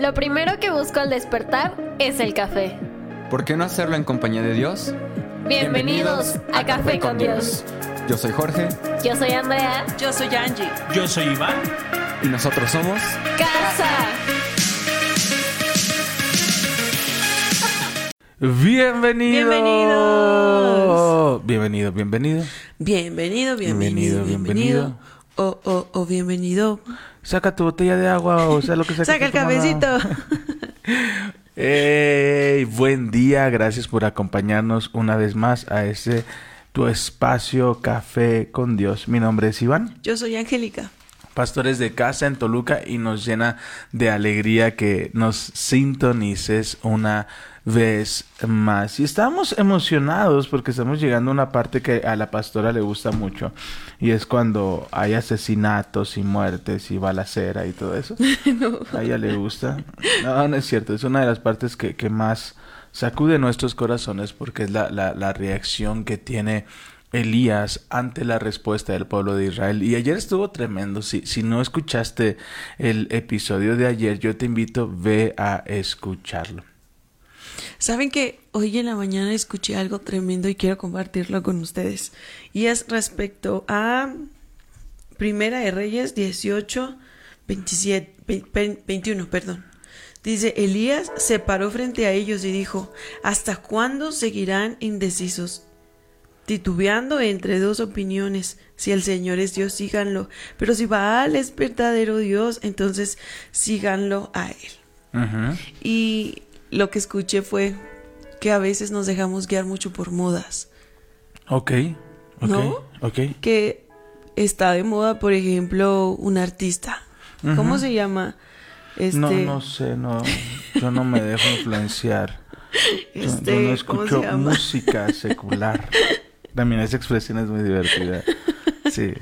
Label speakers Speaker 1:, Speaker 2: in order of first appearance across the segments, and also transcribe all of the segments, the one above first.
Speaker 1: Lo primero que busco al despertar es el café.
Speaker 2: ¿Por qué no hacerlo en compañía de Dios?
Speaker 1: Bienvenidos, a, Café con Dios.
Speaker 2: Yo soy Jorge
Speaker 1: Yo soy Andrea.
Speaker 3: Yo soy Angie.
Speaker 4: Yo soy Iván.
Speaker 2: y nosotros somos
Speaker 1: Casa.
Speaker 4: Bienvenido.
Speaker 3: Bienvenidos.
Speaker 4: Bienvenido, bienvenido.
Speaker 3: Bienvenido, bienvenido,
Speaker 4: Bienvenido,
Speaker 3: bienvenido. O, o, o bienvenido.
Speaker 4: Saca tu botella de agua o sea lo que sea.
Speaker 3: Saca el cafecito.
Speaker 4: Ey, buen día, gracias por acompañarnos una vez más a este tu espacio Café con Dios. Mi nombre es Iván,
Speaker 3: Yo soy Angélica.
Speaker 4: pastores de casa en Toluca y nos llena de alegría que nos sintonices una vez más. Y estamos emocionados porque estamos llegando a una parte que a la pastora le gusta mucho y es cuando hay asesinatos y muertes y balacera y todo eso. A ella le gusta. No, no es cierto. Es una de las partes que, que más sacude nuestros corazones porque es la, la, la reacción que tiene Elías ante la respuesta del pueblo de Israel. Y ayer estuvo tremendo. Si, si no escuchaste el episodio de ayer, yo te invito, ve a escucharlo.
Speaker 3: Saben que hoy en la mañana escuché algo tremendo y quiero compartirlo con ustedes. Y es respecto a Primera de Reyes 18, 27, ve- ve- 21, perdón. Dice, Elías se paró frente a ellos y dijo, ¿hasta cuándo seguirán indecisos? Titubeando entre dos opiniones, si el Señor es Dios, síganlo, pero si Baal es verdadero Dios, entonces síganlo a Él. Y lo que escuché fue que a veces nos dejamos guiar mucho por modas.
Speaker 4: Ok, ok,
Speaker 3: ¿No?
Speaker 4: ok.
Speaker 3: Que está de moda, por ejemplo, un artista. ¿Cómo se llama? Este,
Speaker 4: No, no sé, no. Yo no me dejo influenciar. Yo-
Speaker 3: Este,
Speaker 4: yo no
Speaker 3: ¿cómo se
Speaker 4: escucho música secular. También esa expresión es muy divertida. Sí.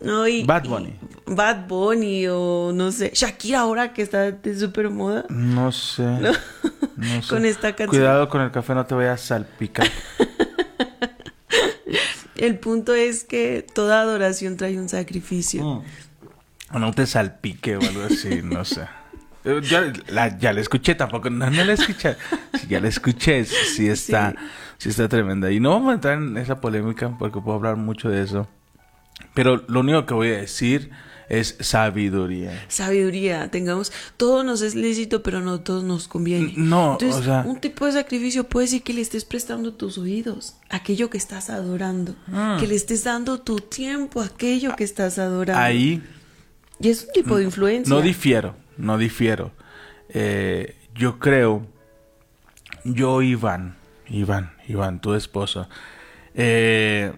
Speaker 3: No, y-
Speaker 4: Bad
Speaker 3: y-
Speaker 4: Bunny.
Speaker 3: Bad Bunny o no sé. Shakira ahora que está de súper moda.
Speaker 4: No sé. No, sé.
Speaker 3: Con esta canción.
Speaker 4: Cuidado con el café, no te vayas a salpicar.
Speaker 3: El punto es que toda adoración trae un sacrificio.
Speaker 4: O no te salpique o algo así, no sé. Eh, Ya la, ya la escuché, tampoco, no, no la escuché. Sí, ya la escuché, sí, sí está, sí. está tremenda. Y no vamos a entrar en esa polémica porque puedo hablar mucho de eso. Pero lo único que voy a decir es sabiduría.
Speaker 3: Sabiduría, tengamos. Todo nos es lícito, pero no todo nos conviene.
Speaker 4: No,
Speaker 3: Entonces,
Speaker 4: o sea-
Speaker 3: un tipo de sacrificio puede decir que le estés prestando tus oídos, aquello que estás adorando, que le estés dando tu tiempo, a aquello que estás adorando.
Speaker 4: Ahí
Speaker 3: Y es un tipo de influencia.
Speaker 4: No difiero, no difiero. Eh, yo creo, yo Iván, Iván, Iván, tu esposo, eh,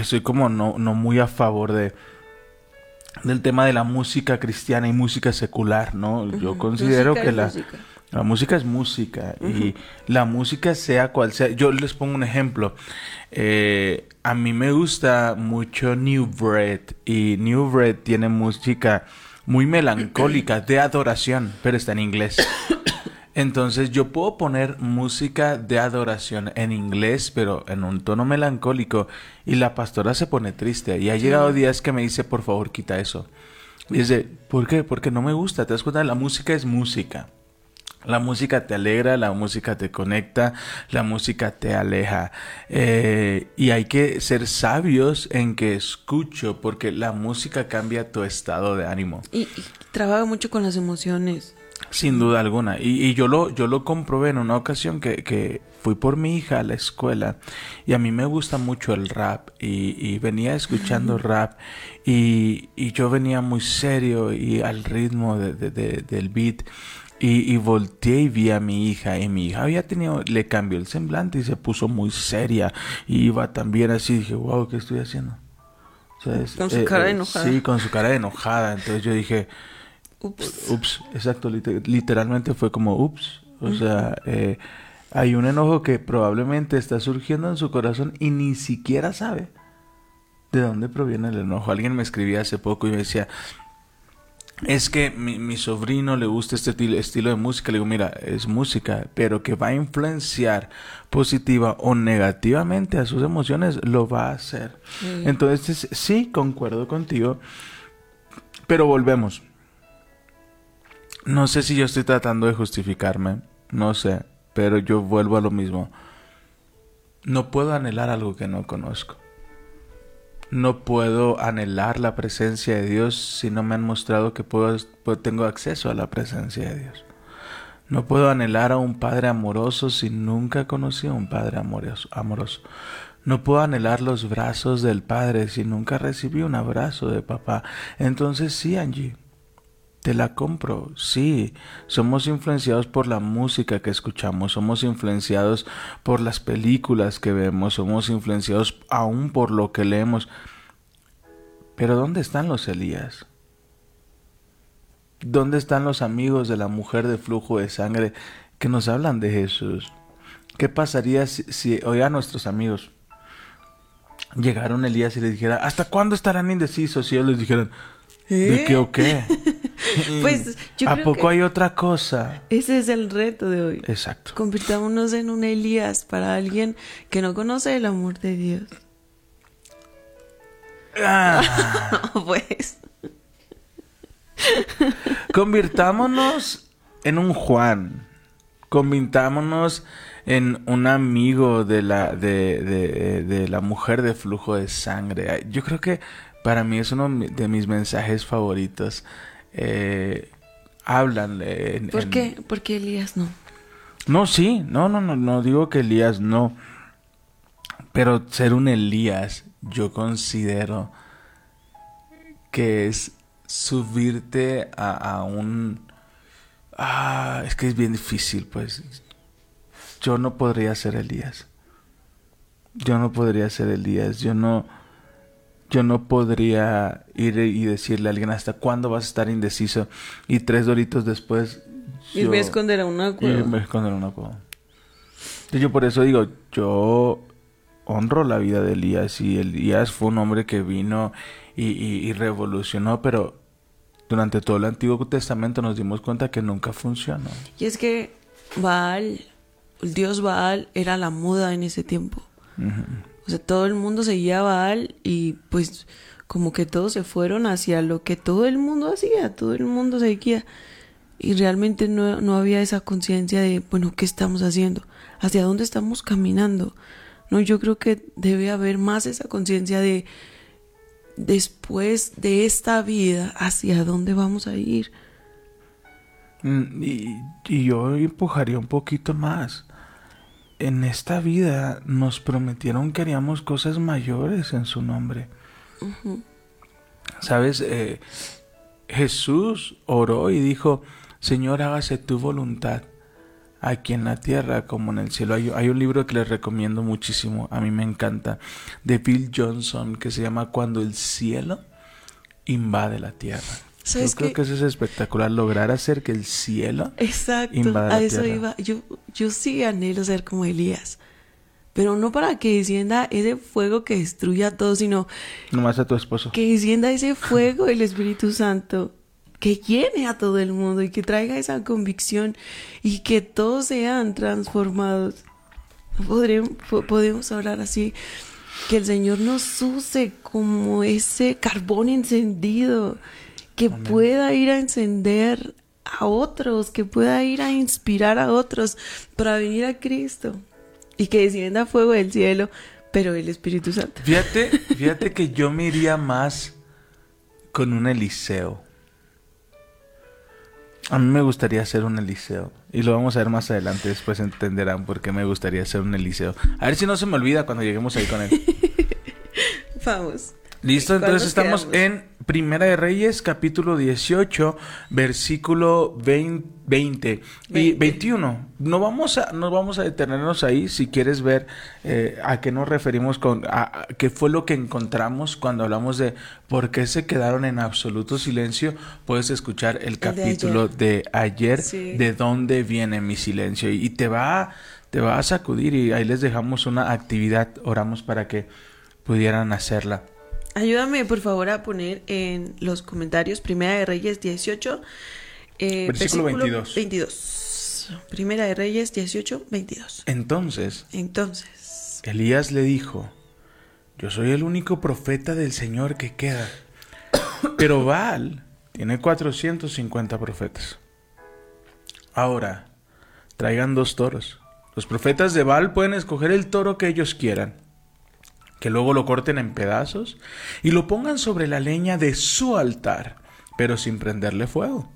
Speaker 4: estoy como no, no muy a favor de del tema de la música cristiana y música secular, ¿no? Yo considero
Speaker 3: Música
Speaker 4: que la
Speaker 3: música.
Speaker 4: la música es música y la música sea cual sea. Yo les pongo un ejemplo. Eh, a mí me gusta mucho New Bread y New Bread tiene música muy melancólica de adoración, pero está en inglés. Entonces yo puedo poner música de adoración en inglés, pero en un tono melancólico y la pastora se pone triste. Y ha llegado días que me dice, por favor, quita eso. Y dice, ¿por qué? Porque no me gusta. ¿Te das cuenta? La música es música. La música te alegra, la música te conecta, la música te aleja. Eh, y hay que ser sabios en que escucho, porque la música cambia tu estado de ánimo.
Speaker 3: Y, y trabaja mucho con las emociones.
Speaker 4: Sin duda alguna. Y, y yo lo, yo lo comprobé en una ocasión que, que fui por mi hija a la escuela y a mí me gusta mucho el rap y, y venía escuchando rap y, y yo venía muy serio y al ritmo de- de- de- del beat y, volteé y vi a mi hija y mi hija había tenido, le cambió el semblante y se puso muy seria y iba también así, dije, wow, ¿qué estoy haciendo?
Speaker 3: Con su cara de enojada.
Speaker 4: Sí, con su cara enojada. Entonces yo dije,
Speaker 3: Ups.
Speaker 4: Ups, exacto, lite- literalmente fue como ups. O sea, eh, hay un enojo que probablemente está surgiendo en su corazón y ni siquiera sabe de dónde proviene el enojo. Alguien me escribía hace poco y me decía, es que mi, mi sobrino le gusta este til- estilo de música. Le digo, mira, es música, pero que va a influenciar positiva o negativamente a sus emociones, lo va a hacer. Entonces, sí, concuerdo contigo, pero volvemos. No sé si yo estoy tratando de justificarme, no sé, pero yo vuelvo a lo mismo. No puedo anhelar algo que no conozco. No puedo anhelar la presencia de Dios si no me han mostrado que puedo, puedo- tengo acceso a la presencia de Dios. No puedo anhelar a un Padre amoroso si nunca conocí a un Padre amoroso. amoroso. No puedo anhelar los brazos del Padre si nunca recibí un abrazo de papá. Entonces sí, Angie, te la compro, sí. Somos influenciados por la música que escuchamos, somos influenciados por las películas que vemos, somos influenciados aún por lo que leemos. Pero ¿dónde están los Elías? ¿Dónde están los amigos de la mujer de flujo de sangre que nos hablan de Jesús? ¿Qué pasaría si, hoy a nuestros amigos llegaron Elías y les dijera, ¿hasta cuándo estarán indecisos? Y ellos les dijeran, ¿de
Speaker 3: ¿Eh?
Speaker 4: qué o qué?
Speaker 3: Pues yo
Speaker 4: ¿A
Speaker 3: creo
Speaker 4: poco
Speaker 3: que
Speaker 4: hay otra cosa?
Speaker 3: ese es el reto de hoy.
Speaker 4: Exacto.
Speaker 3: Convirtámonos en un Elías para alguien que no conoce el amor de Dios.
Speaker 4: Ah,
Speaker 3: pues.
Speaker 4: convirtámonos en un Juan. Convirtámonos en un amigo de la, de, de- de la mujer de flujo de sangre. Yo creo que para mí es uno de mis mensajes favoritos. Eh, hablan en-
Speaker 3: ¿Por
Speaker 4: en-
Speaker 3: qué? Porque Elías no.
Speaker 4: No, sí, no, no, no, no digo que Elías no. Pero ser un Elías, yo considero que es subirte a, a un... Ah, es que es bien difícil, pues. Yo no podría ser Elías. Yo no podría ser Elías. Yo no... Yo no podría ir y decirle a alguien hasta cuándo vas a estar indeciso y tres doritos después...
Speaker 3: Y
Speaker 4: yo-
Speaker 3: me esconder a una
Speaker 4: y
Speaker 3: cueva.
Speaker 4: me esconden en una cueva. Entonces, Yo por eso digo, yo honro la vida de Elías y Elías fue un hombre que vino y, y- y revolucionó, pero durante todo el Antiguo Testamento nos dimos cuenta que nunca funcionó.
Speaker 3: Y es que Baal, el dios Baal, era la moda en ese tiempo. O sea, todo el mundo seguía a Baal y pues como que todos se fueron hacia lo que todo el mundo hacía, todo el mundo seguía. Y realmente no, no había esa conciencia de, bueno, ¿qué estamos haciendo? ¿Hacia dónde estamos caminando? No, yo creo que debe haber más esa conciencia de después de esta vida, ¿hacia dónde vamos a ir?
Speaker 4: Mm, Y, y yo empujaría un poquito más. En esta vida nos prometieron que haríamos cosas mayores en su nombre. Sabes, Eh, Jesús oró y dijo, Señor, hágase tu voluntad aquí en la tierra como en el cielo. Hay, hay un libro que les recomiendo muchísimo, a mí me encanta, de Bill Johnson, que se llama Cuando el cielo invade la tierra. Yo
Speaker 3: ¿Sabes
Speaker 4: creo que eso es espectacular, lograr hacer que el cielo
Speaker 3: Exacto,
Speaker 4: invada la
Speaker 3: a eso
Speaker 4: tierra.
Speaker 3: iba. Yo, yo sí anhelo ser como Elías, pero no para que descienda ese fuego que destruya todo, sino
Speaker 4: nomás a tu esposo.
Speaker 3: que descienda ese fuego del Espíritu Santo que llene a todo el mundo y que traiga esa convicción y que todos sean transformados. Podremos, po- podemos hablar así, que el Señor nos use como ese carbón encendido, que pueda ir a encender a otros, que pueda ir a inspirar a otros para venir a Cristo y que descienda fuego del cielo, pero el Espíritu Santo.
Speaker 4: Fíjate, fíjate que yo me iría más con un Eliseo. A mí me gustaría ser un Eliseo. Y lo vamos a ver más adelante, después entenderán por qué me gustaría ser un Eliseo. A ver si no se me olvida cuando lleguemos ahí con él.
Speaker 3: Vamos.
Speaker 4: Listo,
Speaker 3: ¿Cuál
Speaker 4: entonces estamos
Speaker 3: quedamos?
Speaker 4: en Primera de Reyes, capítulo 18, versículo 20, 20 y
Speaker 3: 20.
Speaker 4: 21. No vamos a, no vamos a detenernos ahí. Si quieres ver eh, a qué nos referimos con, a, a- qué fue lo que encontramos cuando hablamos de por qué se quedaron en absoluto silencio, puedes escuchar el
Speaker 3: de
Speaker 4: capítulo
Speaker 3: ayer.
Speaker 4: de ayer,
Speaker 3: Sí.
Speaker 4: de dónde viene mi silencio y, y te va, te va a sacudir y ahí les dejamos una actividad. Oramos para que pudieran hacerla.
Speaker 3: Ayúdame, por favor, a poner en los comentarios Primera de Reyes 18, eh,
Speaker 4: Versículo 22.
Speaker 3: 22. Primera de Reyes 18, 22.
Speaker 4: Entonces
Speaker 3: Entonces,
Speaker 4: Elías le dijo, yo soy el único profeta del Señor que queda, pero Baal tiene 450 profetas. Ahora, traigan dos toros. Los profetas de Baal pueden escoger el toro que ellos quieran, que luego lo corten en pedazos y lo pongan sobre la leña de su altar, pero sin prenderle fuego.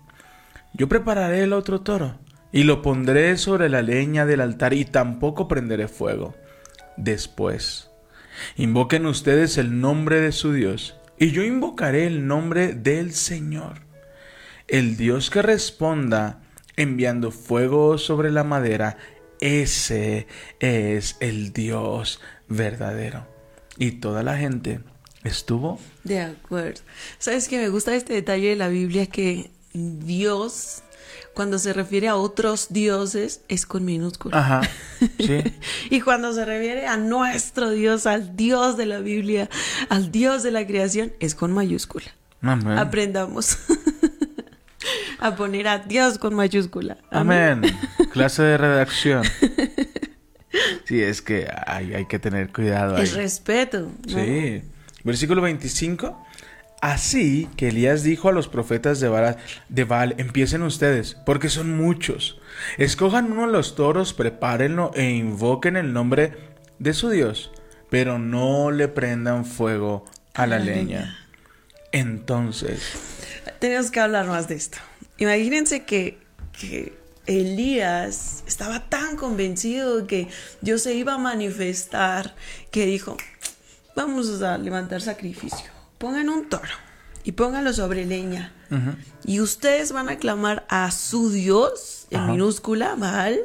Speaker 4: Yo prepararé el otro toro y lo pondré sobre la leña del altar y tampoco prenderé fuego. Después, invoquen ustedes el nombre de su Dios y yo invocaré el nombre del Señor. El Dios que responda enviando fuego sobre la madera, ese es el Dios verdadero. Y toda la gente estuvo
Speaker 3: De acuerdo. ¿Sabes que me gusta este detalle de la Biblia que Dios, cuando se refiere a otros dioses, es con minúscula?
Speaker 4: Ajá. Sí.
Speaker 3: Y cuando se refiere a nuestro Dios, al Dios de la Biblia, al Dios de la creación, es con mayúscula.
Speaker 4: Amén.
Speaker 3: Aprendamos a poner a Dios con mayúscula.
Speaker 4: Amén. Clase de redacción. Sí, es que hay, hay que tener cuidado ahí.
Speaker 3: Es respeto. ¿no?
Speaker 4: Sí. Versículo 25. Así que Elías dijo a los profetas de Baal, de Baal, empiecen ustedes, porque son muchos. Escojan uno de los toros, prepárenlo e invoquen el nombre de su Dios, pero no le prendan fuego a la
Speaker 3: la
Speaker 4: leña.
Speaker 3: leña.
Speaker 4: Entonces,
Speaker 3: Tenemos que hablar más de esto. Imagínense que, que Elías estaba tan convencido de que Dios se iba a manifestar que dijo, vamos a levantar sacrificio. Pongan un toro y pónganlo sobre leña. Y ustedes van a clamar a su Dios, en minúscula, Baal,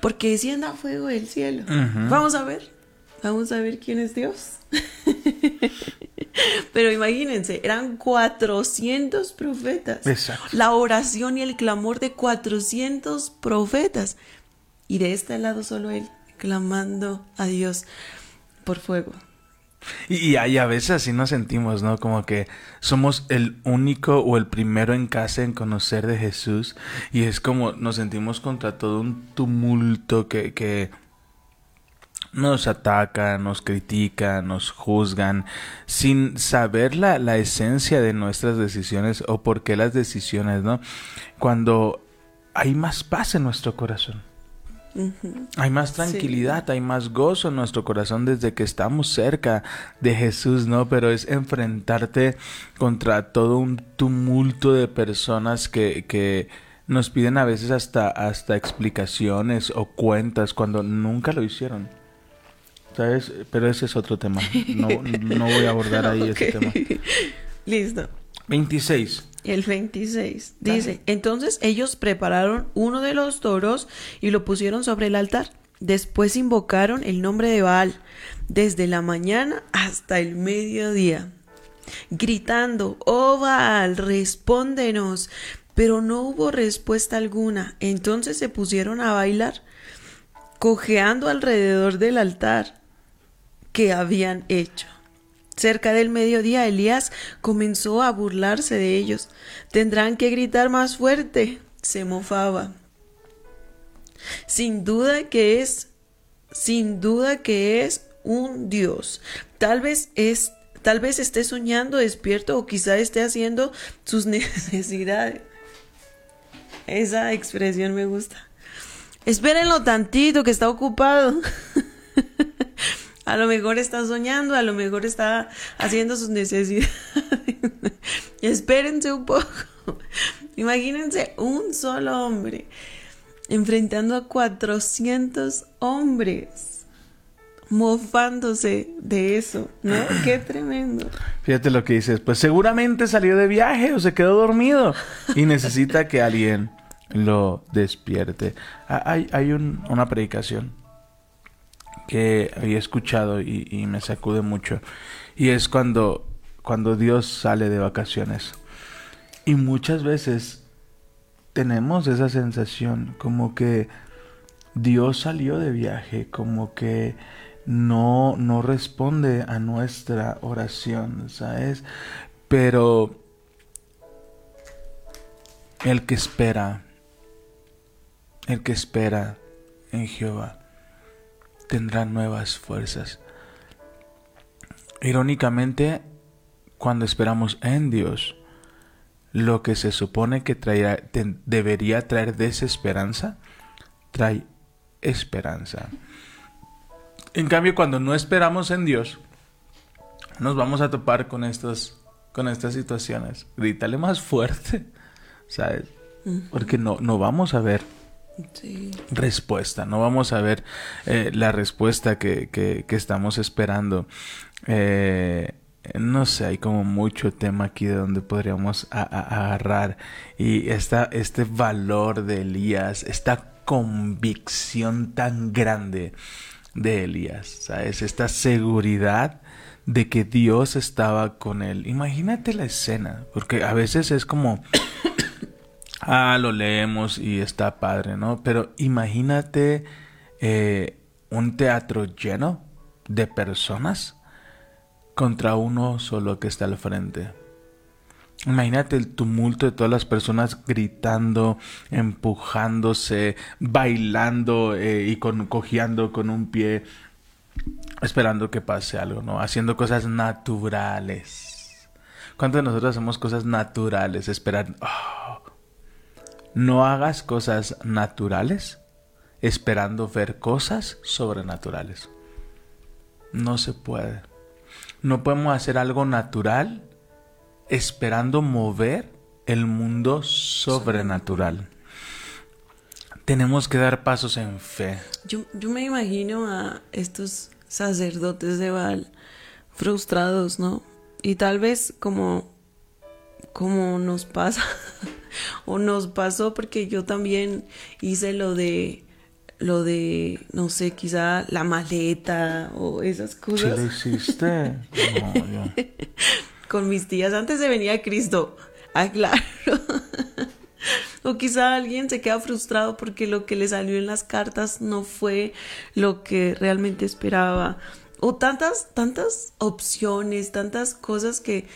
Speaker 3: porque descienda fuego del cielo. Vamos a ver, vamos a ver quién es Dios. Pero imagínense, eran 400 profetas.
Speaker 4: Exacto.
Speaker 3: La oración y el clamor de 400 profetas. Y de este lado solo él, clamando a Dios por fuego.
Speaker 4: Y, y a veces así nos sentimos, ¿no? Como que somos el único o el primero en casa en conocer de Jesús. Y es como nos sentimos contra todo un tumulto que, que nos ataca, nos critica, nos juzgan, sin saber la, la esencia de nuestras decisiones o por qué las decisiones, ¿no? Cuando hay más paz en nuestro corazón. Hay más tranquilidad, hay más gozo en nuestro corazón desde que estamos cerca de Jesús, ¿no? Pero es enfrentarte contra todo un tumulto de personas que, que nos piden a veces hasta, hasta explicaciones o cuentas cuando nunca lo hicieron. ¿Sabes? Pero ese es otro tema. No, no voy a abordar ahí ese tema.
Speaker 3: Listo.
Speaker 4: 26.
Speaker 3: El 26
Speaker 4: Dale.
Speaker 3: dice, entonces ellos prepararon uno de los toros y lo pusieron sobre el altar. Después invocaron el nombre de Baal desde la mañana hasta el mediodía, gritando, oh Baal, respóndenos. Pero no hubo respuesta alguna. Entonces se pusieron a bailar, cojeando alrededor del altar que habían hecho. Cerca del mediodía, Elías comenzó a burlarse de ellos. Tendrán que gritar más fuerte. Se mofaba. Sin duda que es, sin duda que es un Dios. Tal vez es, tal vez esté soñando despierto o quizá esté haciendo sus necesidades. Esa expresión me gusta. Espérenlo tantito que está ocupado. A lo mejor está soñando, a lo mejor está haciendo sus necesidades. Espérense un poco. Imagínense un solo hombre enfrentando a 400 hombres mofándose de eso, ¿no? Qué tremendo.
Speaker 4: Fíjate lo que dices. Pues seguramente salió de viaje o se quedó dormido y necesita que alguien lo despierte. Ah, Hay, hay un- una predicación que había escuchado y, me sacude mucho. Y es cuando, cuando Dios sale de vacaciones. Y muchas veces tenemos esa sensación como que Dios salió de viaje, como que no, no responde a nuestra oración, ¿sabes? Pero el que espera, el que espera en Jehová, tendrá nuevas fuerzas. Irónicamente, cuando esperamos en Dios, lo que se supone que traerá, te- debería traer desesperanza, trae esperanza. En cambio, cuando no esperamos en Dios, nos vamos a topar con estas, con estas situaciones. Grítale más fuerte, ¿sabes? Porque no, no vamos a ver Respuesta, no vamos a ver eh, la respuesta que, que- estamos esperando. Eh, no sé, hay como mucho tema aquí de donde podríamos agarrar y esta, este valor de Elías, esta convicción tan grande de Elías, ¿sabes? Esta seguridad de que Dios estaba con él. Imagínate la escena, porque a veces es como, ah, lo leemos y está padre, ¿no? Pero imagínate eh, un teatro lleno de personas contra uno solo que está al frente. Imagínate el tumulto de todas las personas gritando, empujándose, bailando eh, y con, cojeando con un pie, esperando que pase algo, ¿no? Haciendo cosas naturales. ¿Cuántos de nosotros hacemos cosas naturales? Esperar. "Ah". No hagas cosas naturales esperando ver cosas sobrenaturales. No se puede. No podemos hacer algo natural esperando mover el mundo sobrenatural. Tenemos que dar pasos en fe.
Speaker 3: Yo, me imagino a estos sacerdotes de Baal frustrados, ¿no? Y tal vez como, como nos pasa, o nos pasó, porque yo también hice lo de, lo de, no sé, quizá la maleta o esas
Speaker 4: ¿Sí
Speaker 3: cosas
Speaker 4: lo hiciste? No,
Speaker 3: con mis tías antes de venir a Cristo. Ah, claro. o quizá alguien se queda frustrado porque lo que le salió en las cartas no fue lo que realmente esperaba. O tantas, tantas opciones, tantas cosas que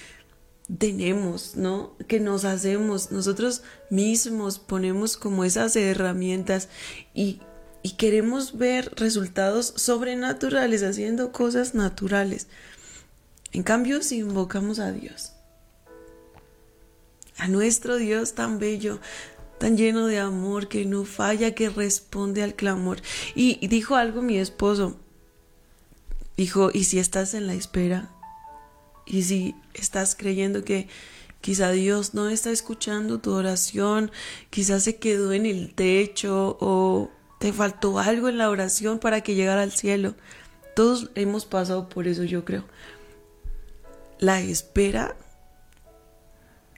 Speaker 3: tenemos, ¿no? Que nos hacemos, nosotros mismos ponemos como esas herramientas y, y queremos ver resultados sobrenaturales, haciendo cosas naturales. En cambio, si invocamos a Dios, a nuestro Dios tan bello, tan lleno de amor, que no falla, que responde al clamor. Y, y dijo algo mi esposo, dijo, ¿y si estás en la espera? ¿Y si estás creyendo que quizá Dios no está escuchando tu oración, quizás se quedó en el techo o te faltó algo en la oración para que llegara al cielo? Todos hemos pasado por eso, yo creo la espera,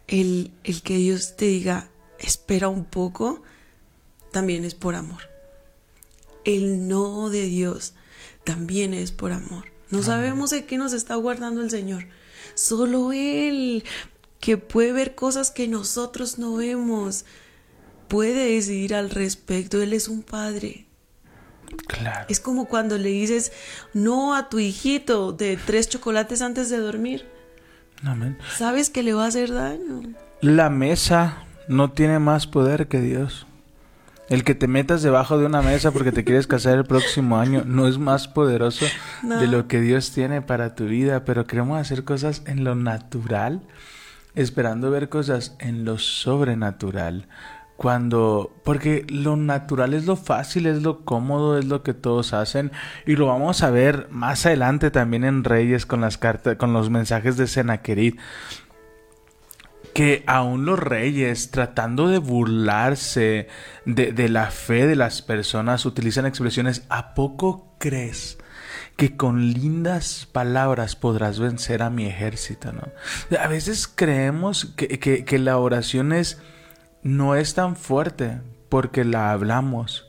Speaker 3: el, el que Dios te diga, espera un poco, también es por amor. El no de Dios también es por amor. No sabemos de qué nos está guardando el Señor. Solo Él, que puede ver cosas que nosotros no vemos, puede decidir al respecto. Él es un padre.
Speaker 4: Claro.
Speaker 3: Es como cuando le dices no a tu hijito de tres chocolates antes de dormir.
Speaker 4: Amén.
Speaker 3: Sabes que le va a hacer daño.
Speaker 4: La mesa no tiene más poder que Dios. El que te metas debajo de una mesa porque te quieres casar el próximo año no es más poderoso
Speaker 3: No.
Speaker 4: de lo que Dios tiene para tu vida, pero queremos hacer cosas en lo natural, esperando ver cosas en lo sobrenatural. Cuando, porque lo natural es lo fácil, es lo cómodo, es lo que todos hacen y lo vamos a ver más adelante también en Reyes con las cartas, con los mensajes de Sennacherib que aún los reyes, tratando de burlarse de, la fe de las personas, utilizan expresiones, ¿a poco crees que con lindas palabras podrás vencer a mi ejército? ¿no? A veces creemos que, que- que la oración es, no es tan fuerte porque la hablamos.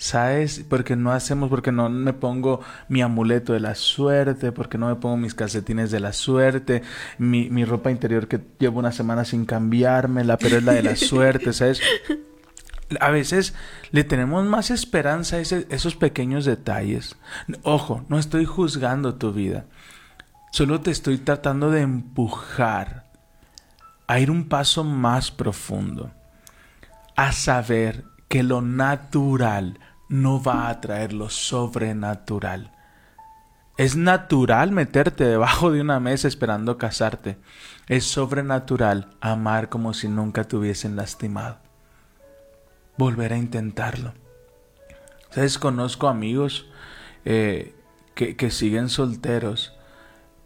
Speaker 4: ¿Sabes? Porque no hacemos, porque no me pongo mi amuleto de la suerte, porque no me pongo mis calcetines de la suerte, mi, mi ropa interior que llevo una semana sin cambiármela, pero es la de la suerte, ¿sabes? A veces le tenemos más esperanza a ese- esos pequeños detalles. Ojo, no estoy juzgando tu vida. Solo te estoy tratando de empujar a ir un paso más profundo. A saber que lo natural no va a traer lo sobrenatural. Es natural meterte debajo de una mesa esperando casarte. Es sobrenatural amar como si nunca te hubiesen lastimado. Volver a intentarlo. ¿Sabes? Conozco amigos eh, que, que siguen solteros,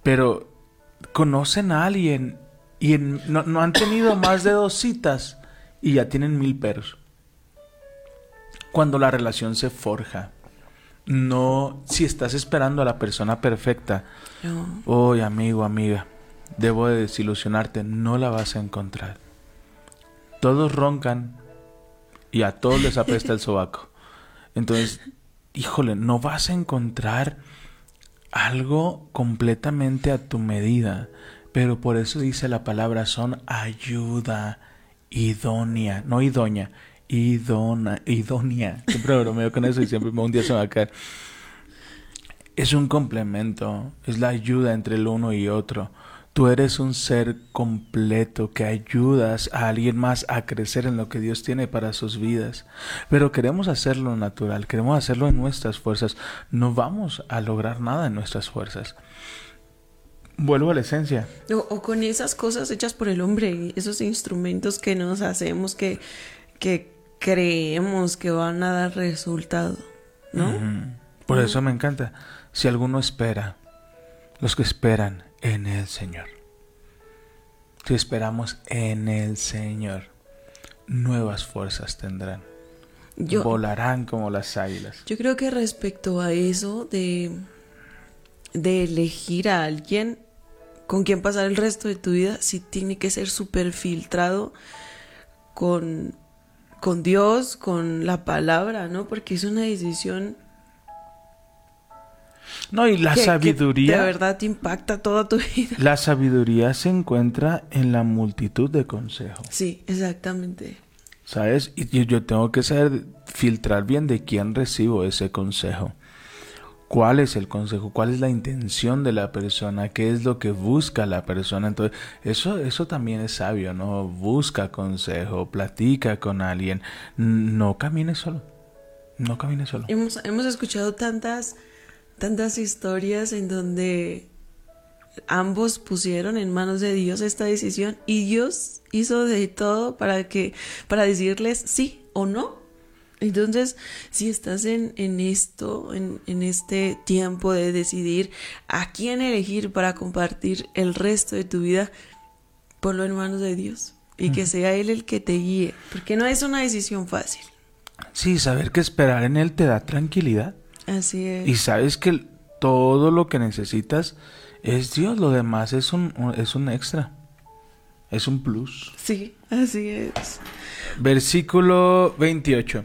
Speaker 4: pero conocen a alguien y no, no han tenido más de dos citas y ya tienen mil peros. Cuando la relación se forja, no si estás esperando a la persona perfecta,
Speaker 3: No.
Speaker 4: Oye, amigo, amiga, debo de desilusionarte, no la vas a encontrar. Todos roncan y a todos les apesta el sobaco. Entonces, híjole, no vas a encontrar algo completamente a tu medida. Pero por eso dice la palabra son ayuda idónea, no idónea, idona, idónea. Siempre bromeo con eso y siempre un día se me va a caer. Es un complemento, es la ayuda entre el uno y otro. Tú eres un ser completo que ayudas a alguien más a crecer en lo que Dios tiene para sus vidas. Pero queremos hacerlo natural, queremos hacerlo en nuestras fuerzas. No vamos a lograr nada en nuestras fuerzas. Vuelvo a la esencia.
Speaker 3: O, o con esas cosas hechas por el hombre, esos instrumentos que nos hacemos que, que creemos que van a dar resultado, ¿no?
Speaker 4: Por eso me encanta. Si alguno espera, los que esperan en el Señor. Si esperamos en el Señor, nuevas fuerzas tendrán.
Speaker 3: Yo,
Speaker 4: Volarán como las águilas.
Speaker 3: yo creo que respecto a eso de, de elegir a alguien con quien pasar el resto de tu vida, sí tiene que ser súper filtrado con, con Dios, con la palabra, ¿no? Porque es una decisión
Speaker 4: No, y la
Speaker 3: que- que
Speaker 4: sabiduría.
Speaker 3: de verdad te impacta toda tu vida.
Speaker 4: La sabiduría se encuentra en la multitud de consejos.
Speaker 3: Sí, exactamente.
Speaker 4: ¿Sabes? Y yo tengo que saber filtrar bien de quién recibo ese consejo. ¿Cuál es el consejo? ¿Cuál es la intención de la persona? ¿Qué es lo que busca la persona? Entonces, eso, eso también es sabio, ¿no? Busca consejo, platica con alguien. No camines solo. No camines solo.
Speaker 3: Hemos, hemos escuchado tantas, tantas historias en donde ambos pusieron en manos de Dios esta decisión y Dios hizo de todo para que, para decirles sí o no. Entonces, si estás en, en esto, en, en este tiempo de decidir a quién elegir para compartir el resto de tu vida, ponlo en manos de Dios y que sea Él el que te guíe, porque no es una decisión fácil.
Speaker 4: Sí, saber que esperar en Él te da tranquilidad.
Speaker 3: Así es.
Speaker 4: Y sabes que todo lo que necesitas es Dios. Lo demás es un, es un extra. Es un plus.
Speaker 3: Sí, así es.
Speaker 4: Versículo 28.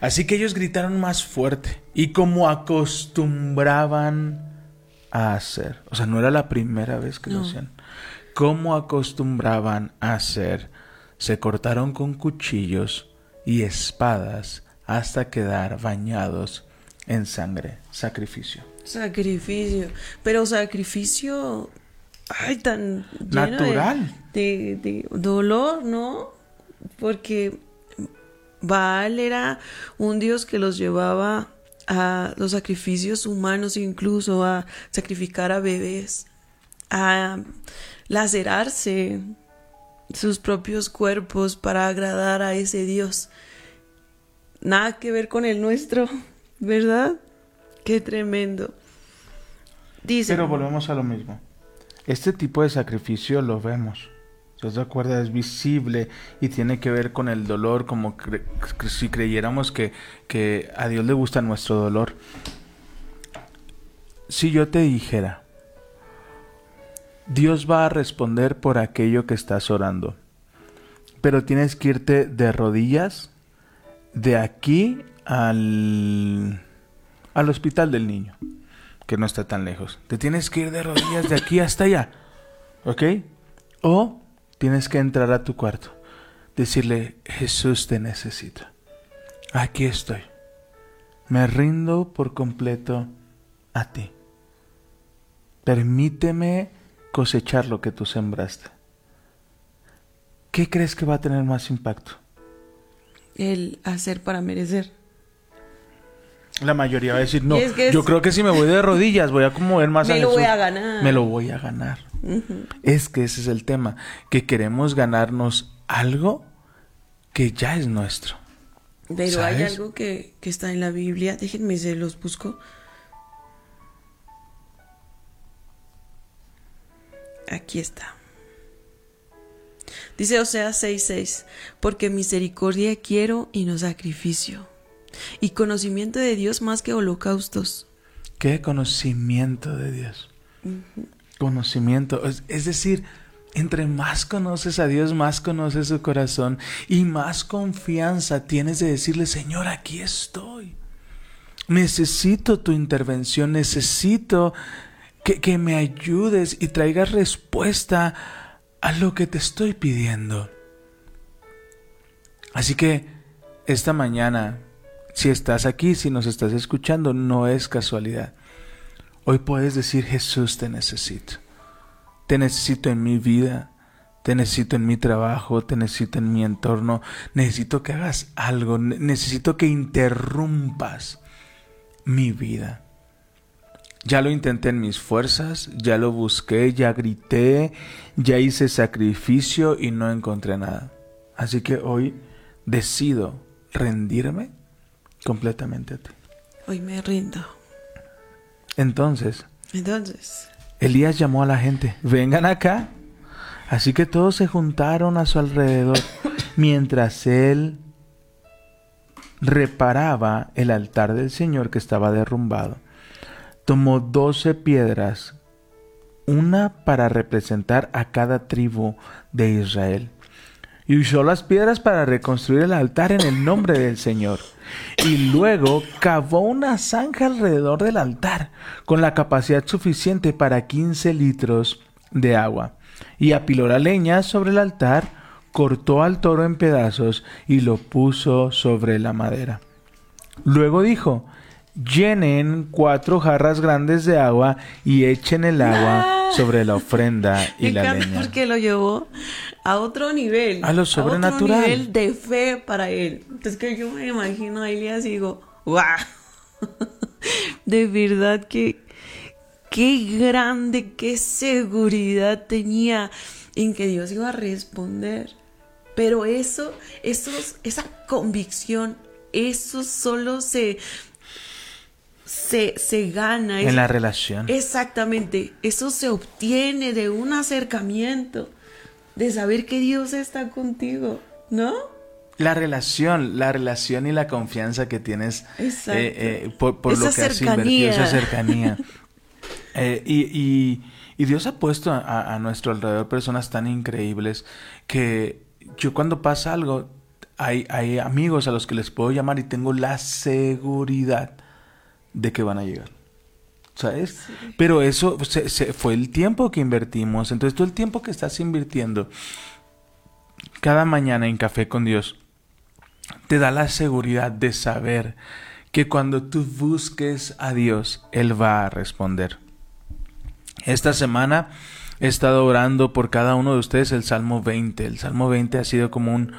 Speaker 4: Así que ellos gritaron más fuerte y como acostumbraban a hacer. O sea, no era la primera vez que lo hacían. Como acostumbraban a hacer. Se cortaron con cuchillos y espadas hasta quedar bañados en sangre. Sacrificio.
Speaker 3: Sacrificio. Pero sacrificio. Ay, tan. de-
Speaker 4: Natural.
Speaker 3: De, de dolor, ¿no? Porque Baal era un dios que los llevaba a los sacrificios humanos, incluso a sacrificar a bebés, a lacerarse sus propios cuerpos para agradar a ese dios. Nada que ver con el nuestro, ¿verdad? Qué tremendo. Dice.
Speaker 4: Pero volvemos a lo mismo. Este tipo de sacrificio lo vemos. ¿Estás de acuerdo? Es visible y tiene que ver con el dolor, como si creyéramos que, que a Dios le gusta nuestro dolor. Si yo te dijera, Dios va a responder por aquello que estás orando, pero tienes que irte de rodillas de aquí al, al hospital del niño que no está tan lejos. Te tienes que ir de rodillas de aquí hasta allá. ¿Ok? O tienes que entrar a tu cuarto. Decirle, Jesús te necesita. Aquí estoy. Me rindo por completo a ti. Permíteme cosechar lo que tú sembraste. ¿Qué crees que va a tener más impacto?
Speaker 3: el hacer para merecer.
Speaker 4: La mayoría va a decir, no,
Speaker 3: Y es que
Speaker 4: yo creo que si me voy de rodillas voy a conmover más a
Speaker 3: Me lo voy a ganar.
Speaker 4: Me lo voy a ganar. Es que ese es el tema, que queremos ganarnos algo que ya es nuestro.
Speaker 3: Pero hay algo que, que está en la Biblia. Déjenme se los busco. Aquí está. Dice Osea 6:6, porque misericordia quiero y no sacrificio, y conocimiento de Dios más que holocaustos.
Speaker 4: ¿Qué conocimiento de Dios? Conocimiento. Es, es decir, entre más conoces a Dios, más conoces su corazón y más confianza tienes de decirle, Señor, aquí estoy. Necesito tu intervención, necesito que, que me ayudes y traigas respuesta a lo que te estoy pidiendo. Así que esta mañana, si estás aquí, si nos estás escuchando, no es casualidad. Hoy puedes decir, Jesús, te necesito. Te necesito en mi vida, te necesito en mi trabajo, te necesito en mi entorno. Necesito que hagas algo, ne- necesito que interrumpas mi vida. Ya lo intenté en mis fuerzas, ya lo busqué, ya grité, ya hice sacrificio y no encontré nada. Así que hoy decido rendirme completamente a ti.
Speaker 3: Hoy me rindo.
Speaker 4: Entonces,
Speaker 3: Entonces,
Speaker 4: Elías llamó a la gente, vengan acá. Así que todos se juntaron a su alrededor mientras él reparaba el altar del Señor que estaba derrumbado. Tomó doce piedras, una para representar a cada tribu de Israel. Y usó las piedras para reconstruir el altar en el nombre del Señor. Y luego cavó una zanja alrededor del altar con la capacidad suficiente para 15 litros de agua. Y apiló la leña sobre el altar, cortó al toro en pedazos y lo puso sobre la madera. Luego dijo, llenen cuatro jarras grandes de agua y echen el agua sobre la ofrenda y
Speaker 3: me
Speaker 4: la leña.
Speaker 3: porque lo llevó a otro nivel.
Speaker 4: A lo
Speaker 3: otro
Speaker 4: sobrenatural.
Speaker 3: nivel de fe para él. Entonces que yo me imagino a Elías y digo, ¡guau! de verdad que qué grande, qué seguridad tenía en que Dios iba a responder. Pero eso, esos, esa convicción, eso solo se, se, se gana.
Speaker 4: En
Speaker 3: es-
Speaker 4: la relación.
Speaker 3: Exactamente, eso se obtiene de un acercamiento, de saber que Dios está contigo, ¿no?
Speaker 4: La relación, la relación y la confianza que tienes
Speaker 3: Exacto.
Speaker 4: eh, eh, por, por lo que has invertido, esa
Speaker 3: cercanía.
Speaker 4: cercanía. Eh, y, y- y Dios ha puesto a, a nuestro alrededor personas tan increíbles que yo cuando pasa algo, hay, hay amigos a los que les puedo llamar y tengo la seguridad de que van a llegar. ¿Sabes? Pero eso se- se- fue el tiempo que invertimos. Entonces, todo el tiempo que estás invirtiendo cada mañana en Café con Dios te da la seguridad de saber que cuando tú busques a Dios, Él va a responder. Esta semana he estado orando por cada uno de ustedes el Salmo 20. El Salmo 20 ha sido como un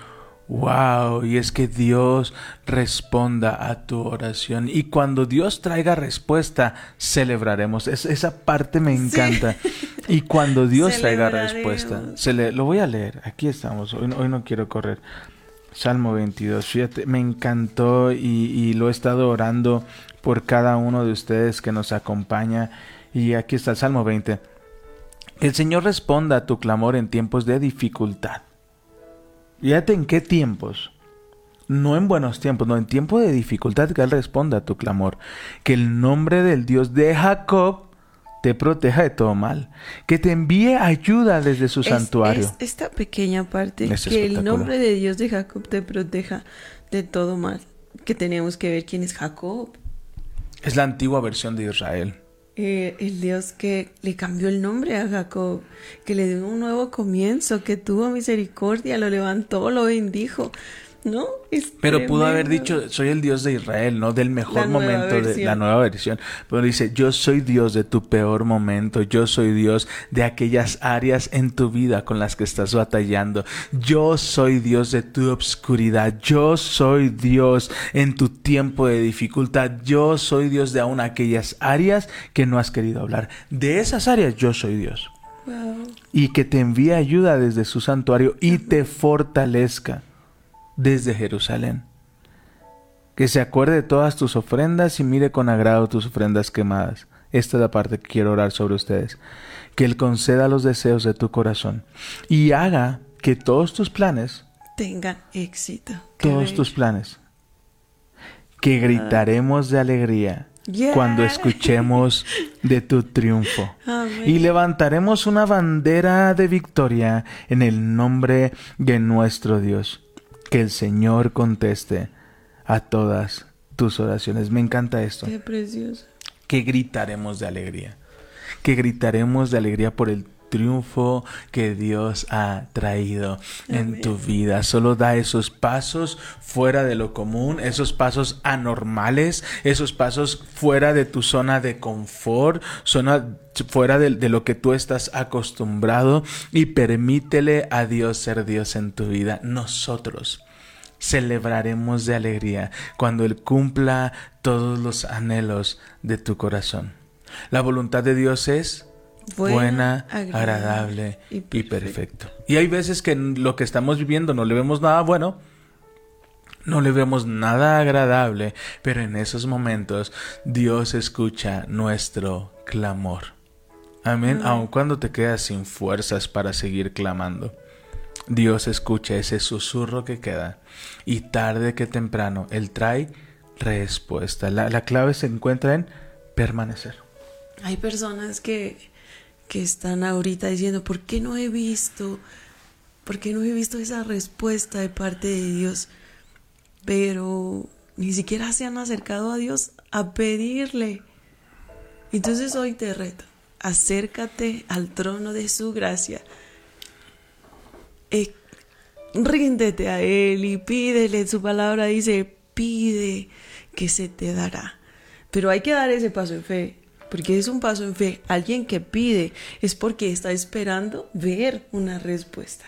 Speaker 4: wow, y es que Dios responda a tu oración. Y cuando Dios traiga respuesta, celebraremos. Es- esa parte me encanta. Y cuando Dios traiga respuesta, se le- lo voy a leer. Aquí estamos. Hoy, no- hoy no quiero correr. Salmo 22. Fíjate, me encantó y, y lo he estado orando por cada uno de ustedes que nos acompaña. Y aquí está el Salmo 20. El Señor responda a tu clamor en tiempos de dificultad. Fíjate en qué tiempos. No en buenos tiempos, no en tiempo de dificultad que Él responda a tu clamor. Que el nombre del Dios de Jacob te proteja de todo mal. Que te envíe ayuda desde su
Speaker 3: Es-
Speaker 4: santuario.
Speaker 3: es esta pequeña parte,
Speaker 4: Es
Speaker 3: que el nombre de Dios de Jacob te proteja de todo mal. Que tenemos que ver quién es Jacob.
Speaker 4: Es la antigua versión de Israel.
Speaker 3: Eh, el Dios que le cambió el nombre a Jacob, que le dio un nuevo comienzo, que tuvo misericordia, lo levantó, lo bendijo. ¿No? Es
Speaker 4: Pero pudo haber dicho, soy el Dios de Israel, ¿no? Del mejor momento de la nueva versión. Pero dice, yo soy Dios de tu peor momento, yo soy Dios de aquellas áreas en tu vida con las que estás batallando. Yo soy Dios de tu obscuridad, yo soy Dios en tu tiempo de dificultad, yo soy Dios de aún aquellas áreas que no has querido hablar. De esas áreas yo soy Dios.
Speaker 3: Wow.
Speaker 4: Y que te envíe ayuda desde su santuario y te fortalezca desde Jerusalén. Que se acuerde de todas tus ofrendas y mire con agrado tus ofrendas quemadas. Esta es la parte que quiero orar sobre ustedes. Que Él conceda los deseos de tu corazón y haga que todos tus planes,
Speaker 3: Tengan éxito.
Speaker 4: Todos tus planes, que gritaremos de alegría
Speaker 3: Yeah.
Speaker 4: cuando escuchemos de tu triunfo.
Speaker 3: Amén.
Speaker 4: Y levantaremos una bandera de victoria en el nombre de nuestro Dios. Que el Señor conteste a todas tus oraciones. Me encanta esto.
Speaker 3: Qué precioso.
Speaker 4: Que gritaremos de alegría. Que gritaremos de alegría por el triunfo que Dios ha traído en tu vida. Solo da esos pasos fuera de lo común, esos pasos anormales, esos pasos fuera de tu zona de confort, zona fuera de, de lo que tú estás acostumbrado y permítele a Dios ser Dios en tu vida. Nosotros celebraremos de alegría cuando Él cumpla todos los anhelos de tu corazón. La voluntad de Dios es buena, agradable y perfecto. Y hay veces que en lo que estamos viviendo no le vemos nada bueno, no le vemos nada agradable, pero en esos momentos Dios escucha nuestro clamor. Amén, aun cuando te quedas sin fuerzas para seguir clamando. Dios escucha ese susurro que queda y tarde que temprano Él trae respuesta. La, la clave se encuentra en permanecer.
Speaker 3: Hay personas que, que están ahorita diciendo, ¿por qué no he visto? ¿Por qué no he visto esa respuesta de parte de Dios? Pero ni siquiera se han acercado a Dios a pedirle. Entonces hoy te reto, acércate al trono de su gracia. Eh, ríndete a Él y pídele. Su palabra dice, pide que se te dará. Pero hay que dar ese paso en fe, porque es un paso en fe. Alguien que pide es porque está esperando ver una respuesta.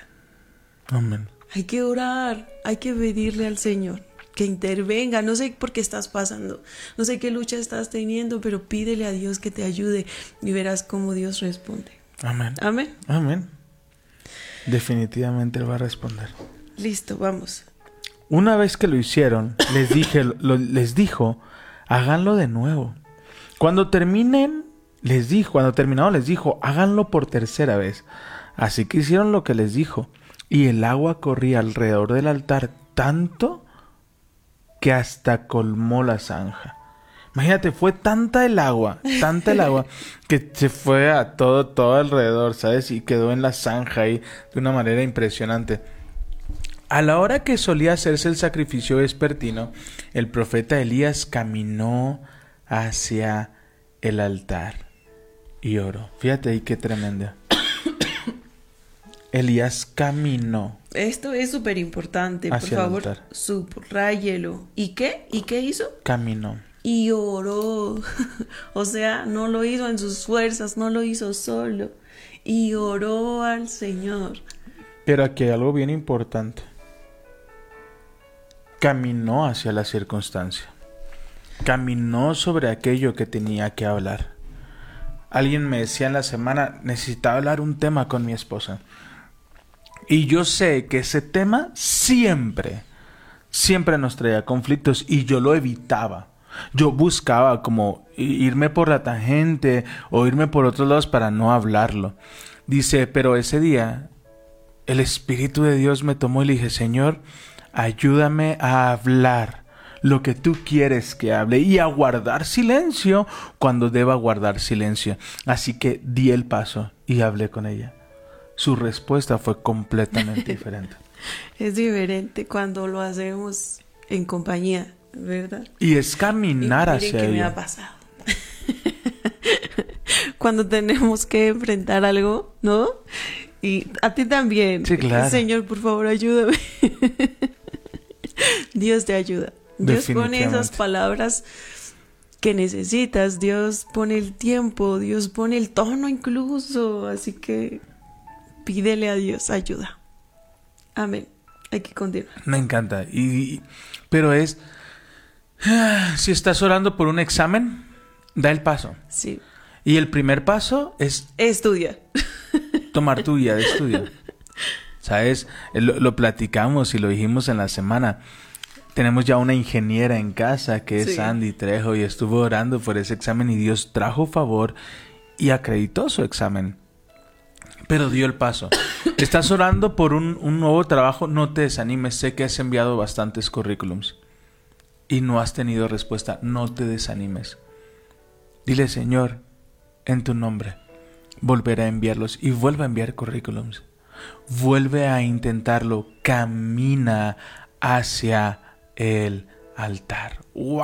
Speaker 4: Amén.
Speaker 3: Hay que orar, hay que pedirle al Señor que intervenga. No sé por qué estás pasando, no sé qué lucha estás teniendo, pero pídele a Dios que te ayude y verás cómo Dios responde.
Speaker 4: Amén.
Speaker 3: Amén.
Speaker 4: Amén. Definitivamente Él va a responder.
Speaker 3: Listo, vamos.
Speaker 4: Una vez que lo hicieron, les dije, lo- les dijo, háganlo de nuevo. Cuando terminen, les dijo, cuando terminaron les dijo, háganlo por tercera vez. Así que hicieron lo que les dijo, y el agua corría alrededor del altar tanto que hasta colmó la zanja. Imagínate, fue tanta el agua, tanta el agua, que se fue a todo, todo alrededor, ¿sabes? Y quedó en la zanja ahí de una manera impresionante. A la hora que solía hacerse el sacrificio vespertino, el profeta Elías caminó hacia el altar y oró. Fíjate ahí qué tremendo. Elías caminó.
Speaker 3: Esto es súper importante, por favor,
Speaker 4: altar.
Speaker 3: subrayelo. ¿Y qué? ¿Y qué hizo?
Speaker 4: Caminó.
Speaker 3: y oró. o sea, no lo hizo en sus fuerzas, no lo hizo solo. Y oró al Señor.
Speaker 4: Pero aquí hay algo bien importante. Caminó hacia la circunstancia. Caminó sobre aquello que tenía que hablar. Alguien me decía en la semana, necesitaba hablar un tema con mi esposa. Y yo sé que ese tema siempre, siempre nos traía conflictos y yo lo evitaba. Yo buscaba como irme por la tangente o irme por otros lados para no hablarlo. Dice, pero ese día el Espíritu de Dios me tomó y le dije, Señor, ayúdame a hablar lo que tú quieres que hable y a guardar silencio cuando deba guardar silencio. Así que di el paso y hablé con ella. Su respuesta fue completamente diferente.
Speaker 3: Es diferente cuando lo hacemos en compañía, ¿verdad?
Speaker 4: Y es caminar
Speaker 3: Y miren
Speaker 4: hacia
Speaker 3: qué me ha
Speaker 4: ella.
Speaker 3: pasado. Cuando tenemos que enfrentar algo, ¿no? Y a ti también.
Speaker 4: Sí, claro.
Speaker 3: Señor, por favor, ayúdame. Dios te ayuda. Dios pone esas palabras que necesitas. Dios pone el tiempo, Dios pone el tono incluso. Así que pídele a Dios ayuda. Amén. Hay que continuar.
Speaker 4: Me encanta. Y, pero es, si estás orando por un examen, da el paso.
Speaker 3: Sí.
Speaker 4: Y el primer paso es
Speaker 3: Estudia.
Speaker 4: tomar tu guía de estudio. ¿Sabes? Lo, lo platicamos y lo dijimos en la semana. Tenemos ya una ingeniera en casa que es
Speaker 3: Sí.
Speaker 4: Andy Trejo y estuvo orando por ese examen y Dios trajo favor y acreditó su examen. Pero dio el paso. Estás orando por un, un nuevo trabajo, no te desanimes. Sé que has enviado bastantes currículums y no has tenido respuesta. No te desanimes. Dile, Señor, en tu nombre, volveré a enviarlos y vuelve a enviar currículums. Vuelve a intentarlo. Camina hacia el altar. ¡Wow!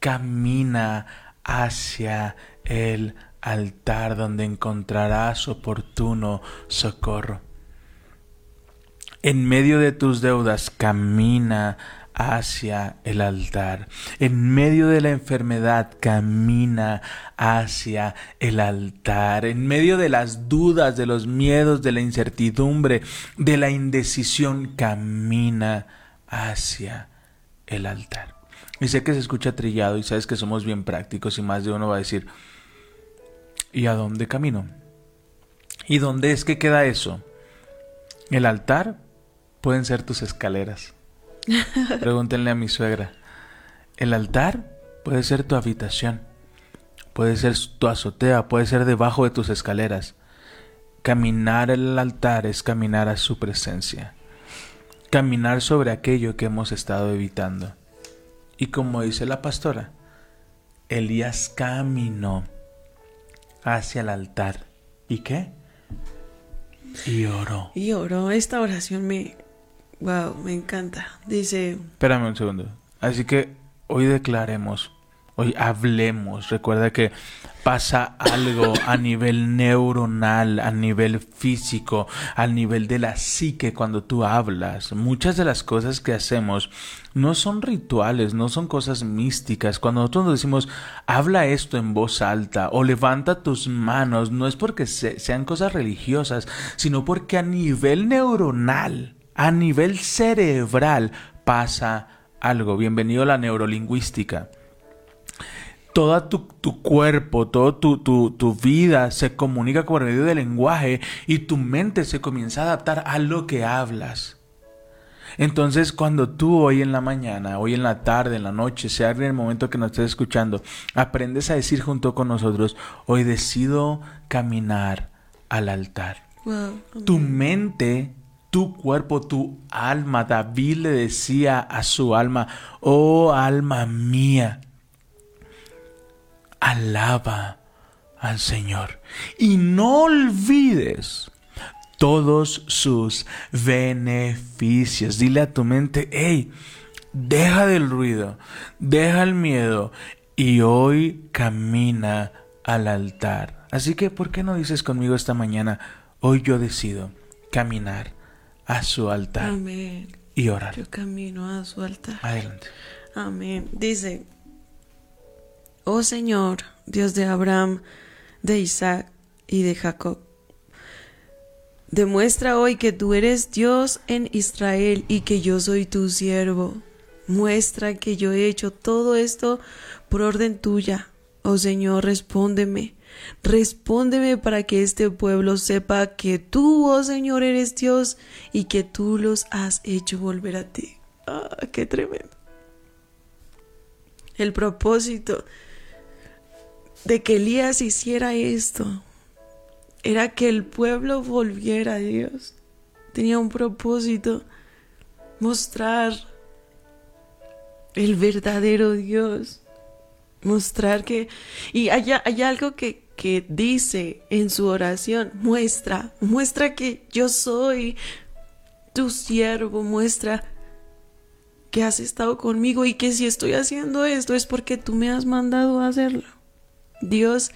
Speaker 4: Camina hacia el altar donde encontrarás oportuno socorro. En medio de tus deudas, camina hacia el altar. En medio de la enfermedad, camina hacia el altar. En medio de las dudas, de los miedos, de la incertidumbre, de la indecisión, camina hacia el altar. Y sé que se escucha trillado y sabes que somos bien prácticos y más de uno va a decir, ¿y a dónde camino? ¿Y dónde es que queda eso? El altar pueden ser tus escaleras. Pregúntenle a mi suegra. El altar puede ser tu habitación, puede ser tu azotea, puede ser debajo de tus escaleras. Caminar al altar es caminar a su presencia. Caminar sobre aquello que hemos estado evitando. Y como dice la pastora, Elías caminó hacia el altar. ¿Y qué? Y oró.
Speaker 3: Y oró. Esta oración me... Wow, me encanta. Dice...
Speaker 4: Espérame un segundo. Así que hoy declaremos, hoy hablemos. Recuerda que pasa algo a nivel neuronal, a nivel físico, al nivel de la psique cuando tú hablas. Muchas de las cosas que hacemos no son rituales, no son cosas místicas. Cuando nosotros decimos, habla esto en voz alta o levanta tus manos, no es porque se- sean cosas religiosas, sino porque a nivel neuronal, a nivel cerebral, pasa algo. Bienvenido a la neurolingüística toda tu, tu cuerpo, toda tu, tu, tu vida se comunica por medio del lenguaje y tu mente se comienza a adaptar a lo que hablas. Entonces, cuando tú hoy en la mañana, hoy en la tarde, en la noche, sea en el momento que nos estés escuchando, aprendes a decir junto con nosotros, hoy decido caminar al altar.
Speaker 3: Wow.
Speaker 4: Tu mente, tu cuerpo, tu alma. David le decía a su alma, oh alma mía, alaba al Señor. Y no olvides todos sus beneficios. Dile a tu mente, hey, deja del ruido, deja el miedo y hoy camina al altar. Así que, ¿por qué no dices conmigo esta mañana, hoy yo decido caminar a su altar
Speaker 3: Amén.
Speaker 4: y orar?
Speaker 3: Yo camino a su altar.
Speaker 4: Adelante.
Speaker 3: Amén. Dice, oh Señor, Dios de Abraham, de Isaac y de Jacob, demuestra hoy que tú eres Dios en Israel y que yo soy tu siervo. Muestra que yo he hecho todo esto por orden tuya. Oh Señor, respóndeme. Respóndeme para que este pueblo sepa que tú, oh Señor, eres Dios y que tú los has hecho volver a ti. Ah, qué tremendo. El propósito de que Elías hiciera esto era que el pueblo volviera a Dios. Tenía un propósito, mostrar el verdadero Dios, mostrar que... Y hay, hay algo que, que dice en su oración, muestra, muestra que yo soy tu siervo, muestra que has estado conmigo y que si estoy haciendo esto es porque tú me has mandado a hacerlo. Dios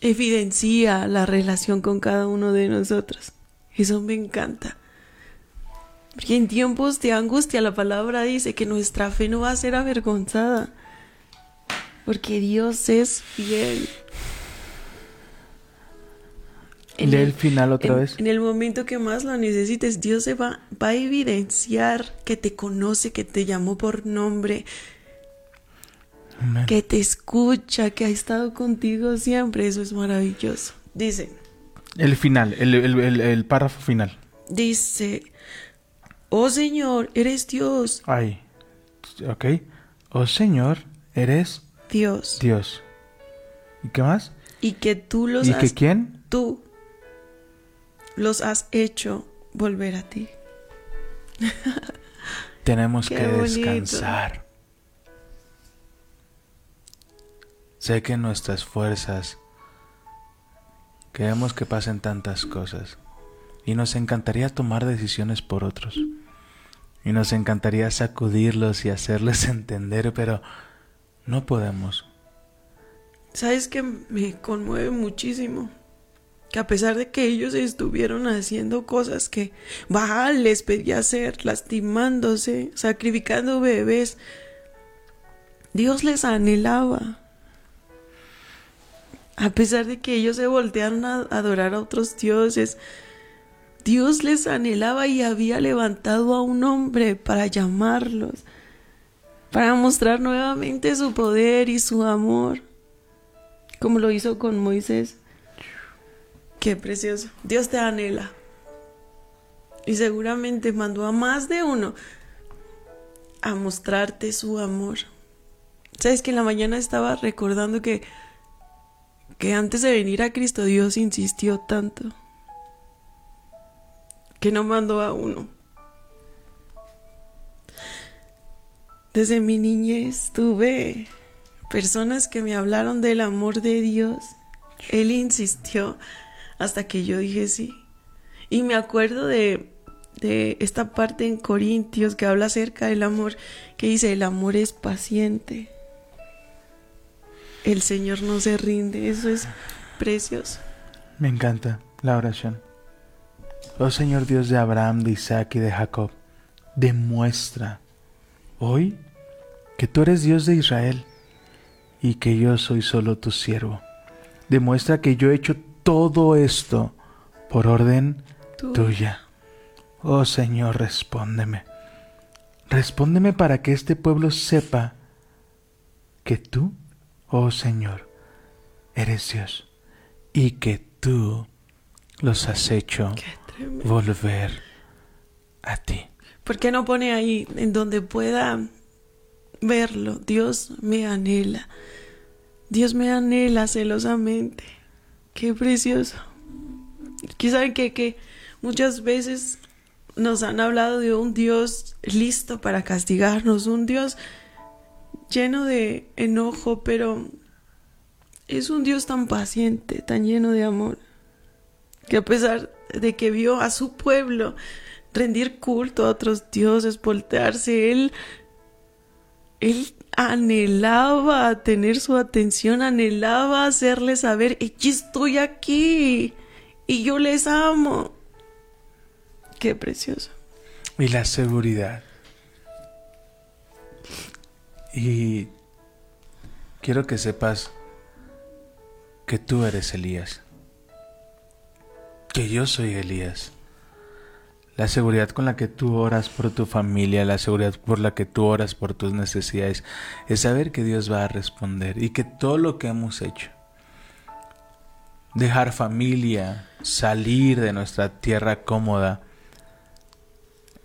Speaker 3: evidencia la relación con cada uno de nosotros. Eso me encanta. Porque en tiempos de angustia la palabra dice que nuestra fe no va a ser avergonzada. Porque Dios es fiel. En
Speaker 4: Lee
Speaker 3: el-
Speaker 4: el final otra
Speaker 3: en,
Speaker 4: vez.
Speaker 3: en el momento que más lo necesites, Dios se va, va a evidenciar que te conoce, que te llamó por nombre,
Speaker 4: Amén.
Speaker 3: que te escucha, que ha estado contigo siempre. Eso es maravilloso. Dice,
Speaker 4: El final, el, el- el- el párrafo final.
Speaker 3: dice, oh Señor, eres Dios,
Speaker 4: Ay. Ok. Oh Señor, eres
Speaker 3: Dios,
Speaker 4: Dios. ¿Y qué más?
Speaker 3: y que tú los
Speaker 4: ¿Y
Speaker 3: has,
Speaker 4: que quién?
Speaker 3: tú los has hecho volver a ti.
Speaker 4: Tenemos
Speaker 3: Qué
Speaker 4: que
Speaker 3: bonito.
Speaker 4: descansar. Sé que nuestras fuerzas queremos que pasen tantas cosas y nos encantaría tomar decisiones por otros y nos encantaría sacudirlos y hacerles entender, pero no podemos.
Speaker 3: ¿Sabes que me conmueve muchísimo? Que a pesar de que ellos estuvieron haciendo cosas que Baal les pedía hacer, lastimándose, sacrificando bebés, Dios les anhelaba. A pesar de que ellos se voltearon a adorar a otros dioses, Dios les anhelaba y había levantado a un hombre para llamarlos, para mostrar nuevamente su poder y su amor como lo hizo con Moisés. Qué precioso. Dios te anhela. Y seguramente mandó a más de uno a mostrarte su amor. Sabes que en la mañana estaba recordando que que antes de venir a Cristo Dios insistió tanto que no mandó a uno. Desde mi niñez tuve personas que me hablaron del amor de Dios. Él insistió hasta que yo dije sí. Y me acuerdo de, de esta parte en Corintios que habla acerca del amor, que dice, el amor es paciente. El Señor no se rinde. Eso es precioso.
Speaker 4: Me encanta la oración. Oh Señor Dios de Abraham, de Isaac y de Jacob, demuestra hoy que tú eres Dios de Israel y que yo soy solo tu siervo. Demuestra que yo he hecho todo esto por orden
Speaker 3: Tú.
Speaker 4: tuya. Oh Señor, respóndeme. Respóndeme para que este pueblo sepa que tú, oh Señor, eres Dios y que tú los has hecho volver a ti.
Speaker 3: ¿Por qué no pone ahí en donde pueda verlo? Dios me anhela. Dios me anhela celosamente. Qué precioso. Que saben que, que muchas veces nos han hablado de un Dios listo para castigarnos, un Dios lleno de enojo, pero es un Dios tan paciente, tan lleno de amor, que a pesar de que vio a su pueblo rendir culto a otros dioses, voltearse, él, él anhelaba tener su atención, anhelaba hacerles saber, estoy aquí y yo les amo. Qué precioso.
Speaker 4: Y la seguridad. Y quiero que sepas que tú eres Elías. Que yo soy Elías. La seguridad con la que tú oras por tu familia, la seguridad por la que tú oras por tus necesidades, es saber que Dios va a responder y que todo lo que hemos hecho, dejar familia, salir de nuestra tierra cómoda,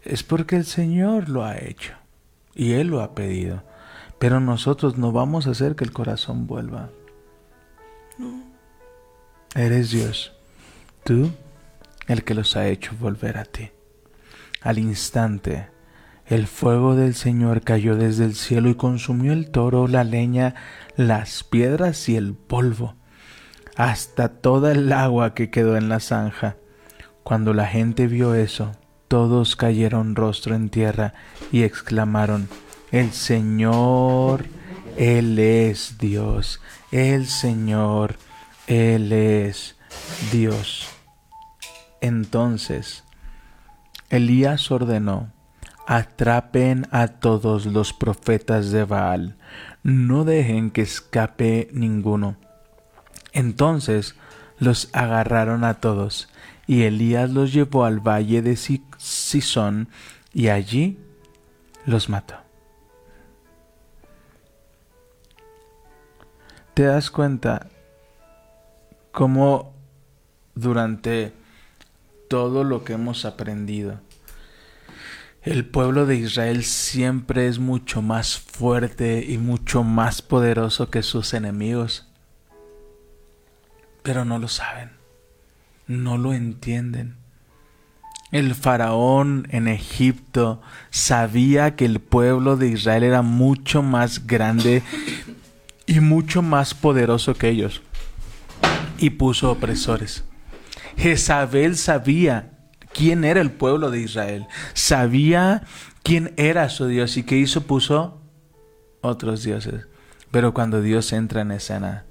Speaker 4: es porque el Señor lo ha hecho y Él lo ha pedido. Pero nosotros no vamos a hacer que el corazón vuelva. Eres Dios, tú el que los ha hecho volver a ti. Al instante, el fuego del Señor cayó desde el cielo y consumió el toro, la leña, las piedras y el polvo, hasta toda el agua que quedó en la zanja. Cuando la gente vio eso, todos cayeron rostro en tierra y exclamaron, El Señor, Él es Dios, el Señor, Él es Dios. Entonces Elías ordenó, atrapen a todos los profetas de Baal, no dejen que escape ninguno. Entonces los agarraron a todos, y Elías los llevó al valle de Sison, y allí los mató. ¿Te das cuenta cómo durante todo lo que hemos aprendido, el pueblo de Israel siempre es mucho más fuerte y mucho más poderoso que sus enemigos? Pero no lo saben, no lo entienden. El faraón en Egipto sabía que el pueblo de Israel era mucho más grande y mucho más poderoso que ellos y puso opresores. Jezabel sabía quién era el pueblo de Israel, sabía quién era su Dios y qué hizo, puso otros dioses. Pero cuando Dios entra en escena,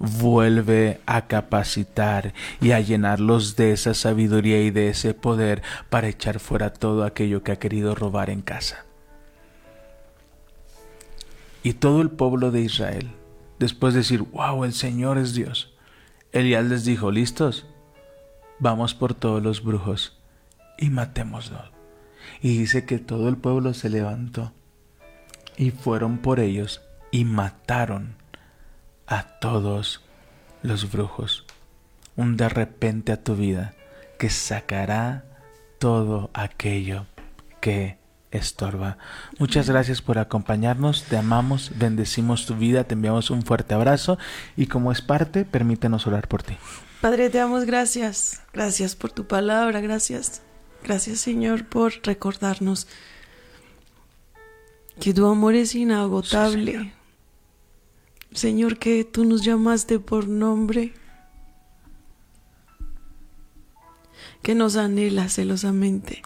Speaker 4: vuelve a capacitar y a llenarlos de esa sabiduría y de ese poder para echar fuera todo aquello que ha querido robar en casa. Y todo el pueblo de Israel, después de decir, wow, el Señor es Dios, Elías les dijo, ¿listos? Vamos por todos los brujos y matémoslos. Y dice que todo el pueblo se levantó y fueron por ellos y mataron a todos los brujos. Un de repente a tu vida que sacará todo aquello que estorba. Muchas gracias por acompañarnos, te amamos, bendecimos tu vida, te enviamos un fuerte abrazo y como es parte, permítenos orar por ti.
Speaker 3: Padre, te damos gracias, gracias por tu palabra, gracias, gracias Señor por recordarnos que tu amor es inagotable. señor. que tú nos llamaste por nombre, que nos anhela celosamente.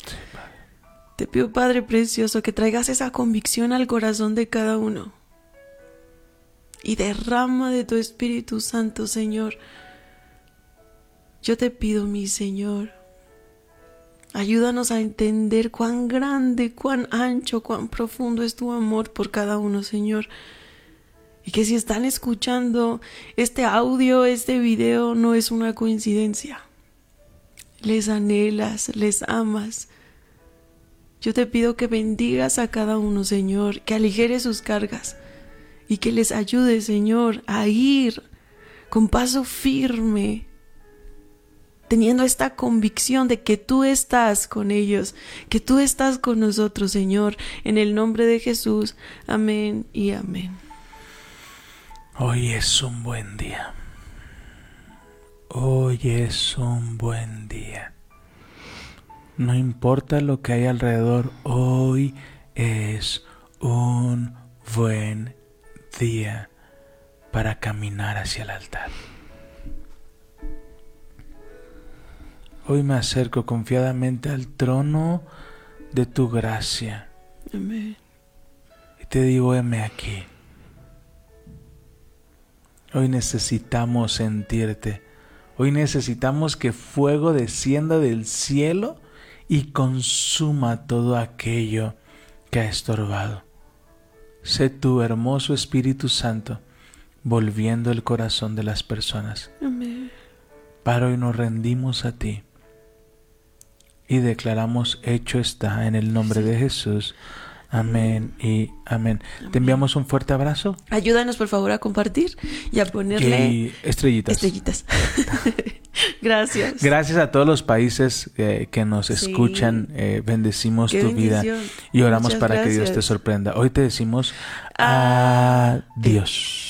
Speaker 3: Te pido, Padre Precioso, que traigas esa convicción al corazón de cada uno. Y derrama de tu Espíritu Santo, Señor. Yo te pido, mi Señor, ayúdanos a entender cuán grande, cuán ancho, cuán profundo es tu amor por cada uno, Señor. Y que si están escuchando este audio, este video, no es una coincidencia. Les anhelas, les amas yo te pido que bendigas a cada uno, Señor, que aligere sus cargas y que les ayude, Señor, a ir con paso firme, teniendo esta convicción de que tú estás con ellos, que tú estás con nosotros, Señor, en el nombre de Jesús. Amén y amén.
Speaker 4: Hoy es un buen día. Hoy es un buen día. No importa lo que hay alrededor, hoy es un buen día para caminar hacia el altar. Hoy me acerco confiadamente al trono de tu gracia.
Speaker 3: Amén.
Speaker 4: Y te digo, heme aquí. Hoy necesitamos sentirte. Hoy necesitamos que fuego descienda del cielo y consuma todo aquello que ha estorbado. Sé tu hermoso Espíritu Santo volviendo el corazón de las personas.
Speaker 3: Amén.
Speaker 4: Para hoy nos rendimos a ti y declaramos hecho está en el nombre de Jesús. Amén y amén. Te enviamos un fuerte abrazo.
Speaker 3: Ayúdanos por favor a compartir y a ponerle
Speaker 4: estrellitas.
Speaker 3: Estrellitas. Gracias.
Speaker 4: Gracias a todos los países eh, que nos escuchan. Eh, bendecimos tu vida y oramos para que Dios te sorprenda. Hoy te decimos adiós.